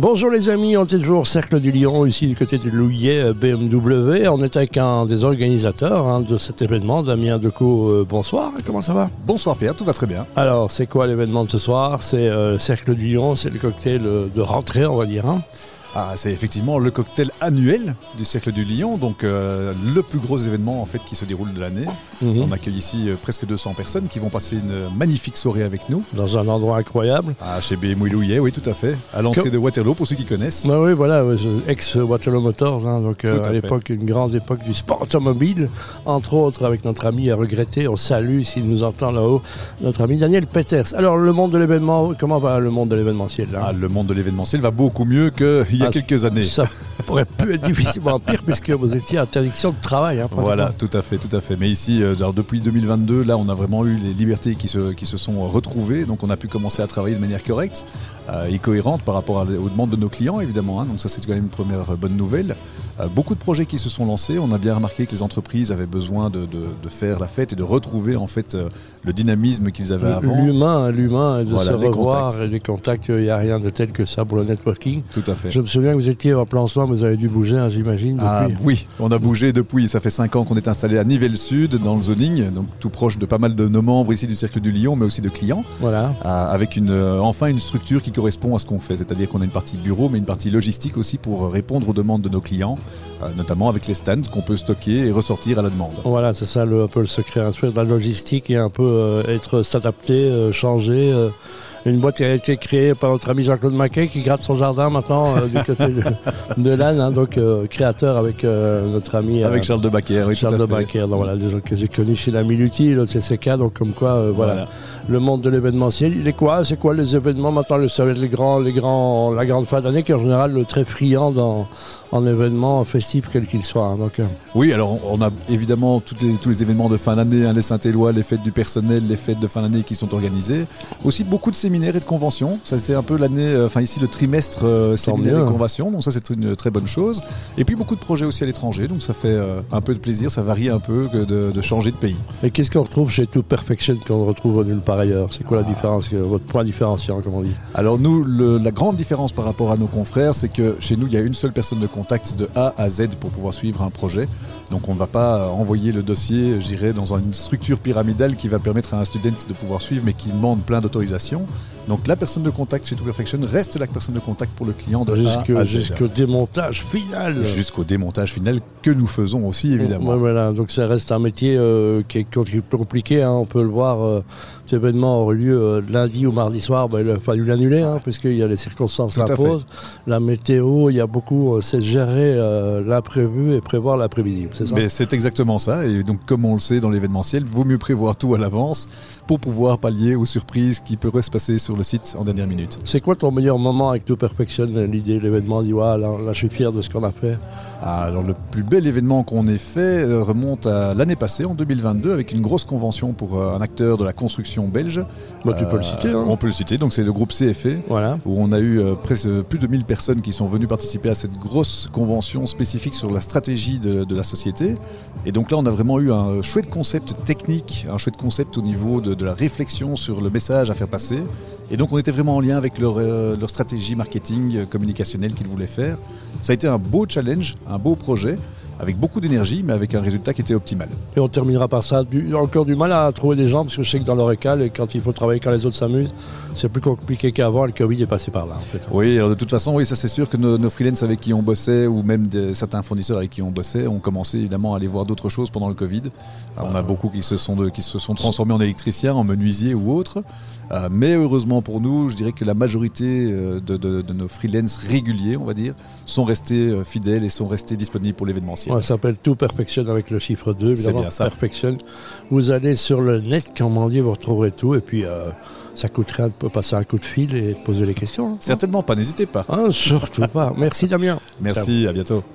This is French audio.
Bonjour les amis, on est toujours au Cercle du Lion, ici du côté de Louillet, euh, BMW. On est avec un des organisateurs hein, de cet événement, Damien Decaux. Euh, bonsoir, comment ça va? Bonsoir Pierre, tout va très bien. Alors, c'est quoi l'événement de ce soir? C'est euh, Cercle du Lion, c'est le cocktail euh, de rentrée, on va dire. hein? Ah, c'est effectivement le cocktail annuel du Cercle du Lion, donc euh, le plus gros événement en fait qui se déroule de l'année. Mhm. On accueille ici euh, presque 200 personnes qui vont passer une magnifique soirée avec nous. Dans un endroit incroyable. Ah, chez BMW Louillet, oui, tout à fait. À l'entrée Que- de Waterloo, pour ceux qui connaissent. Bah oui, voilà, ex-Waterloo Motors, hein, donc euh, à l'époque, une grande époque du sport automobile, entre autres avec notre ami à regretter, on salue s'il nous entend là-haut, notre ami Daniel Peters. Alors, le monde de l'événement, comment va le monde de l'événementiel Ah, le monde de l'événementiel va beaucoup mieux qu'il y a Ah, quelques années. Ça pourrait plus être difficilement pire puisque vous étiez à interdiction de travail. hein. Voilà, tout à fait, tout à fait. Mais ici, euh, alors depuis 2022, là, on a vraiment eu les libertés qui se, qui se sont retrouvées. Donc, on a pu commencer à travailler de manière correcte euh, et cohérente par rapport à- aux demandes de nos clients, évidemment. hein. Donc, ça, c'est quand même une première euh, bonne nouvelle. Euh, beaucoup de projets qui se sont lancés. On a bien remarqué que les entreprises avaient besoin de, de- de faire la fête et de retrouver en fait euh, le dynamisme qu'ils avaient avant. L'humain, l'humain, et de Voilà, se revoir contacts. et les contacts, il n'y a rien de tel que ça pour le networking. Tout à fait. Je me souvian que vous étiez en plan soin, vous avez dû bouger, hein, j'imagine, Ah, oui, on a bougé depuis. Ça fait 5 ans qu'on est installé à Nivelles Sud, dans le zoning, donc tout proche de pas mal de nos membres ici du Cercle du Lion, mais aussi de clients. Voilà. Euh, avec une, euh, enfin une structure qui correspond à ce qu'on fait. C'est-à-dire qu'on a une partie bureau, mais une partie logistique aussi pour répondre aux demandes de nos clients, euh, notamment avec les stands qu'on peut stocker et ressortir à la demande. Voilà, c'est ça le, un peu le secret, un peu de la logistique et un peu euh, être s'adapter, euh, changer. euh, une boîte qui a été créée par notre ami Jean-Claude Maquet qui gratte son jardin maintenant euh, du côté de, de l'Anne, hein, donc euh, créateur avec euh, notre ami Avec Charles de Baquer, oui, Charles de. Baquer, donc voilà, des gens que j'ai connus chez la Miluti, le CCK, donc comme quoi, voilà, Voilà. le monde de l'événementiel. Il est quoi? C'est quoi les événements maintenant? Le, Ça va être les grands, les grands, la grande fin d'année qui est en général le très friand dans, en événements festifs quels qu'ils soient. hein, donc, Oui, alors on on a évidemment toutes les- tous les événements de fin d'année, hein, les Saint-Éloi, les fêtes du personnel, les fêtes de fin d'année qui sont organisées. Aussi beaucoup de séminaires et de conventions. Ça c'est un peu l'année, euh, enfin ici le trimestre euh, séminaire et conventions, donc ça c'est une très bonne chose. Et puis beaucoup de projets aussi à l'étranger, donc ça fait euh, un peu de plaisir, ça varie un peu que de, de changer de pays. Et qu'est-ce qu'on retrouve chez Tout Perfection qu'on ne retrouve nulle part ailleurs? C'est Ah. quoi la différence, que- votre point différenciant, comme on dit? Alors nous, le- la grande différence par rapport à nos confrères, c'est que chez nous, il y a une seule personne de contact de A à Z pour pouvoir suivre un projet. Donc on ne va pas envoyer le dossier, je dirais, dans une structure pyramidale qui va permettre à un student de pouvoir suivre, mais qui demande plein d'autorisations. Donc la personne de contact chez To Perfection reste la personne de contact pour le client de Jusque- A à Z. Jusqu'au démontage final. Jusqu'au démontage final que nous faisons aussi, évidemment. Ouais, voilà, donc ça reste un métier euh, qui est qui est compliqué, hein, on peut le voir. euh, cet événement aurait lieu euh, lundi ou mardi soir, il a fallu l'annuler, hein, puisqu'il y a les circonstances à l'imposent. La météo, il y a beaucoup, euh, c'est gérer l'imprévu et prévoir l'imprévisible, c'est ça? Mais c'est exactement ça. Et donc, comme on le sait dans l'événementiel, vaut mieux prévoir tout à l'avance pour pouvoir pallier aux surprises qui pourraient se passer sur le site en dernière minute. C'est quoi ton meilleur moment avec To Perfection, l'idée, l'événement, dit ouais, là, là, je suis fier de ce qu'on a fait? Ah, Alors, le plus bel événement qu'on ait fait euh, remonte à l'année passée, en 2022, avec une grosse convention pour euh, un acteur de la construction belge. Bah, Tu peux le Euh, citer. hein. On peut le citer. Donc, c'est le groupe CFE. Voilà. où on a eu presque plus de 1000 personnes qui sont venues participer à cette grosse convention spécifique sur la stratégie de, de la société. Et donc là, on a vraiment eu un chouette concept technique, un chouette concept au niveau de, de la réflexion sur le message à faire passer. Et donc on était vraiment en lien avec leur, euh, stratégie marketing euh, communicationnelle qu'ils voulaient faire. Ça a été un beau challenge, un beau projet, avec beaucoup d'énergie, mais avec un résultat qui était optimal. Et on terminera par ça. Du- encore du mal à trouver des gens, parce que je sais que dans l'orécal, et quand il faut travailler quand les autres s'amusent, c'est plus compliqué qu'avant. Le Covid est passé par là, en fait. Oui, alors de toute façon, oui, ça c'est sûr que nos, nos freelances avec qui on bossait, ou même certains fournisseurs avec qui on bossait, ont commencé évidemment à aller voir d'autres choses pendant le Covid. Alors, on a beaucoup qui se sont, de- qui se sont transformés en électriciens, en menuisiers ou autres. Euh, mais heureusement pour nous, je dirais que la majorité euh, de, de- de nos freelances réguliers, on va dire, sont restés euh, fidèles et sont restés disponibles pour l'événementiel. Ouais, ça s'appelle Tout Perfection avec le chiffre 2, évidemment. bien ça. Perfection. Vous allez sur le net, comme on dit, vous retrouverez tout. Et puis, euh, ça coûte rien de passer un coup de fil et de poser les questions. hein. Certainement pas, n'hésitez pas. Hein, surtout pas. Merci Damien. Merci, à bientôt.